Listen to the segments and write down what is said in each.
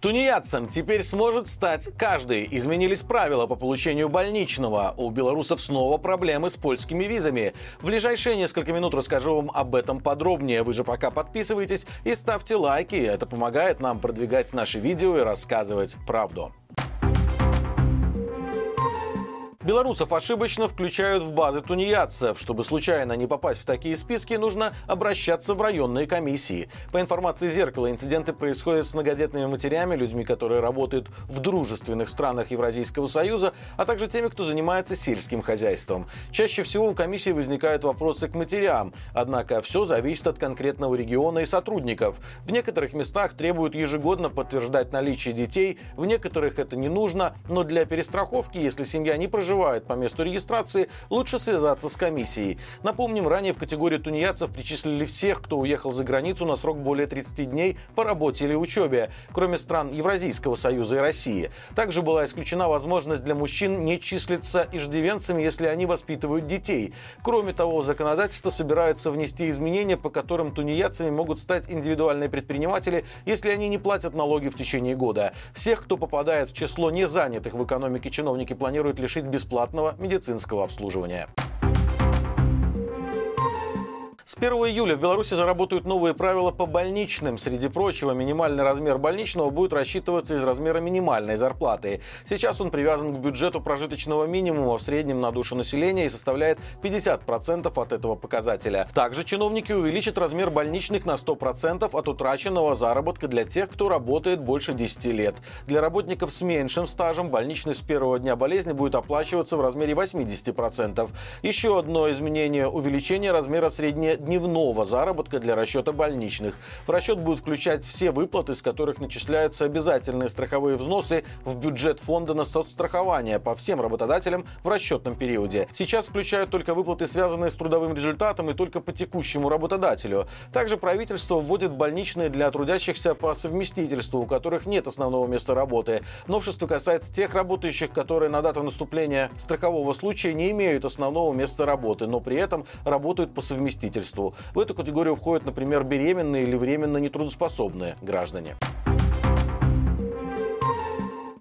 Тунеядцем теперь сможет стать каждый. Изменились правила по получению больничного. У белорусов снова проблемы с польскими визами. В ближайшие несколько минут расскажу вам об этом подробнее. Вы же пока подписывайтесь и ставьте лайки. Это помогает нам продвигать наши видео и рассказывать правду. Белорусов ошибочно включают в базы тунеядцев. Чтобы случайно не попасть в такие списки, нужно обращаться в районные комиссии. По информации «Зеркала», инциденты происходят с многодетными матерями, людьми, которые работают в дружественных странах Евразийского союза, а также теми, кто занимается сельским хозяйством. Чаще всего у комиссии возникают вопросы к матерям, однако все зависит от конкретного региона и сотрудников. В некоторых местах требуют ежегодно подтверждать наличие детей, в некоторых это не нужно, но для перестраховки, если семья не проживает проживают по месту регистрации, лучше связаться с комиссией. Напомним, ранее в категорию тунеядцев причислили всех, кто уехал за границу на срок более 30 дней по работе или учебе, кроме стран Евразийского союза и России. Также была исключена возможность для мужчин не числиться иждивенцами, если они воспитывают детей. Кроме того, законодательство собирается внести изменения, по которым тунеядцами могут стать индивидуальные предприниматели, если они не платят налоги в течение года. Всех, кто попадает в число незанятых в экономике чиновники планируют лишить бесплатно бесплатного медицинского обслуживания. С 1 июля в Беларуси заработают новые правила по больничным. Среди прочего, минимальный размер больничного будет рассчитываться из размера минимальной зарплаты. Сейчас он привязан к бюджету прожиточного минимума в среднем на душу населения и составляет 50% от этого показателя. Также чиновники увеличат размер больничных на 100% от утраченного заработка для тех, кто работает больше 10 лет. Для работников с меньшим стажем больничный с первого дня болезни будет оплачиваться в размере 80%. Еще одно изменение – увеличение размера средней дневного заработка для расчета больничных. В расчет будут включать все выплаты, с которых начисляются обязательные страховые взносы в бюджет фонда на соцстрахование по всем работодателям в расчетном периоде. Сейчас включают только выплаты, связанные с трудовым результатом и только по текущему работодателю. Также правительство вводит больничные для трудящихся по совместительству, у которых нет основного места работы. Новшество касается тех работающих, которые на дату наступления страхового случая не имеют основного места работы, но при этом работают по совместительству правительству. В эту категорию входят, например, беременные или временно нетрудоспособные граждане.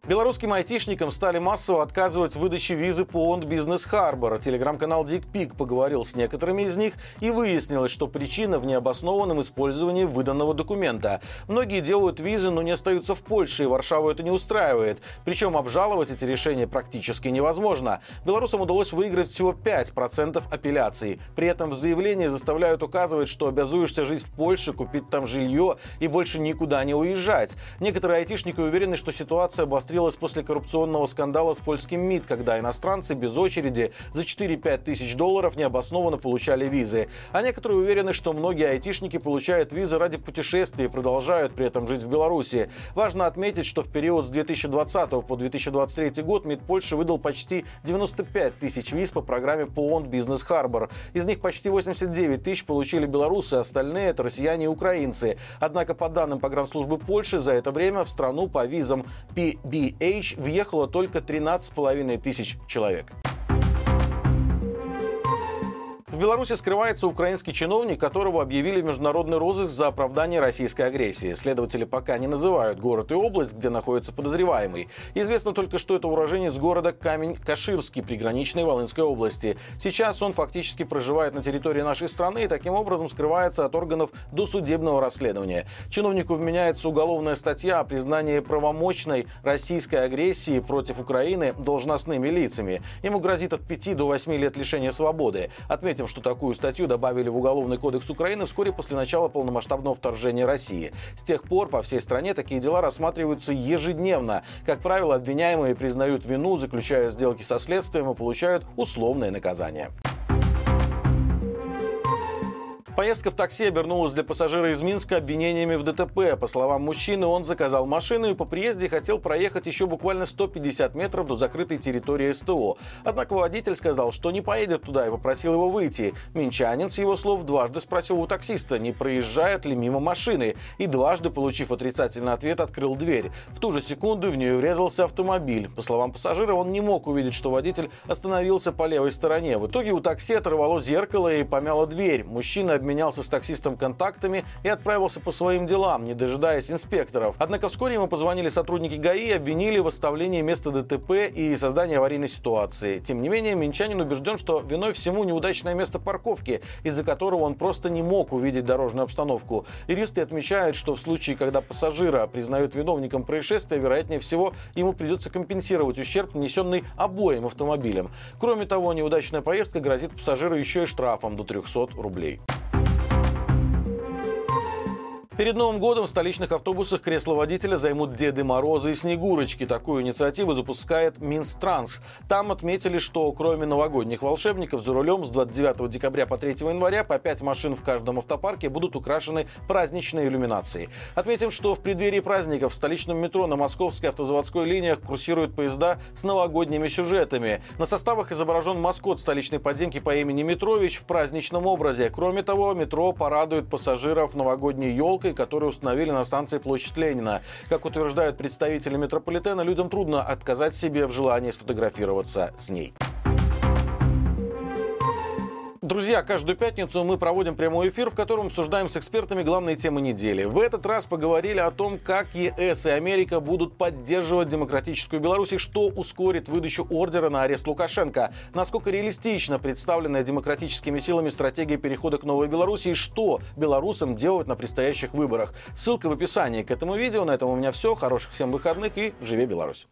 Белорусским айтишникам стали массово отказывать в выдаче визы по ООН Бизнес Харбор. Телеграм-канал Дикпик поговорил с некоторыми из них и выяснилось, что причина в необоснованном использовании выданного документа. Многие делают визы, но не остаются в Польше, и Варшаву это не устраивает. Причем обжаловать эти решения практически невозможно. Белорусам удалось выиграть всего 5% апелляций. При этом в заявлении заставляют указывать, что обязуешься жить в Польше, купить там жилье и больше никуда не уезжать. Некоторые айтишники уверены, что ситуация обострилась обострилась после коррупционного скандала с польским МИД, когда иностранцы без очереди за 4-5 тысяч долларов необоснованно получали визы. А некоторые уверены, что многие айтишники получают визы ради путешествий и продолжают при этом жить в Беларуси. Важно отметить, что в период с 2020 по 2023 год МИД Польши выдал почти 95 тысяч виз по программе ПООН «Бизнес Харбор». Из них почти 89 тысяч получили белорусы, остальные – это россияне и украинцы. Однако, по данным погранслужбы Польши, за это время в страну по визам PB H въехало только 13,5 тысяч человек. В Беларуси скрывается украинский чиновник, которого объявили международный розыск за оправдание российской агрессии. Следователи пока не называют город и область, где находится подозреваемый. Известно только, что это уроженец города Камень-Каширский, приграничной Волынской области. Сейчас он фактически проживает на территории нашей страны и таким образом скрывается от органов досудебного расследования. Чиновнику вменяется уголовная статья о признании правомочной российской агрессии против Украины должностными лицами. Ему грозит от 5 до 8 лет лишения свободы. Отметим, что такую статью добавили в Уголовный кодекс Украины вскоре после начала полномасштабного вторжения России. С тех пор по всей стране такие дела рассматриваются ежедневно. Как правило, обвиняемые признают вину, заключают сделки со следствием и получают условное наказание. Поездка в такси обернулась для пассажира из Минска обвинениями в ДТП. По словам мужчины, он заказал машину и по приезде хотел проехать еще буквально 150 метров до закрытой территории СТО. Однако водитель сказал, что не поедет туда и попросил его выйти. Минчанин, с его слов, дважды спросил у таксиста, не проезжают ли мимо машины. И дважды, получив отрицательный ответ, открыл дверь. В ту же секунду в нее врезался автомобиль. По словам пассажира, он не мог увидеть, что водитель остановился по левой стороне. В итоге у такси оторвало зеркало и помяло дверь. Мужчина обменялся с таксистом контактами и отправился по своим делам, не дожидаясь инспекторов. Однако вскоре ему позвонили сотрудники ГАИ и обвинили в оставлении места ДТП и создании аварийной ситуации. Тем не менее, Минчанин убежден, что виной всему неудачное место парковки, из-за которого он просто не мог увидеть дорожную обстановку. Юристы отмечают, что в случае, когда пассажира признают виновником происшествия, вероятнее всего, ему придется компенсировать ущерб, нанесенный обоим автомобилям. Кроме того, неудачная поездка грозит пассажиру еще и штрафом до 300 рублей. Перед Новым годом в столичных автобусах кресла водителя займут Деды Морозы и Снегурочки. Такую инициативу запускает Минстранс. Там отметили, что кроме новогодних волшебников за рулем с 29 декабря по 3 января по 5 машин в каждом автопарке будут украшены праздничной иллюминацией. Отметим, что в преддверии праздников в столичном метро на московской автозаводской линиях курсируют поезда с новогодними сюжетами. На составах изображен маскот столичной подземки по имени Метрович в праздничном образе. Кроме того, метро порадует пассажиров новогодней елкой елкой, которую установили на станции Площадь Ленина. Как утверждают представители метрополитена, людям трудно отказать себе в желании сфотографироваться с ней. Друзья, каждую пятницу мы проводим прямой эфир, в котором обсуждаем с экспертами главные темы недели. В этот раз поговорили о том, как ЕС и Америка будут поддерживать демократическую Беларусь и что ускорит выдачу ордера на арест Лукашенко. Насколько реалистично представленная демократическими силами стратегия перехода к новой Беларуси и что белорусам делать на предстоящих выборах. Ссылка в описании к этому видео. На этом у меня все. Хороших всем выходных и живи Беларусь!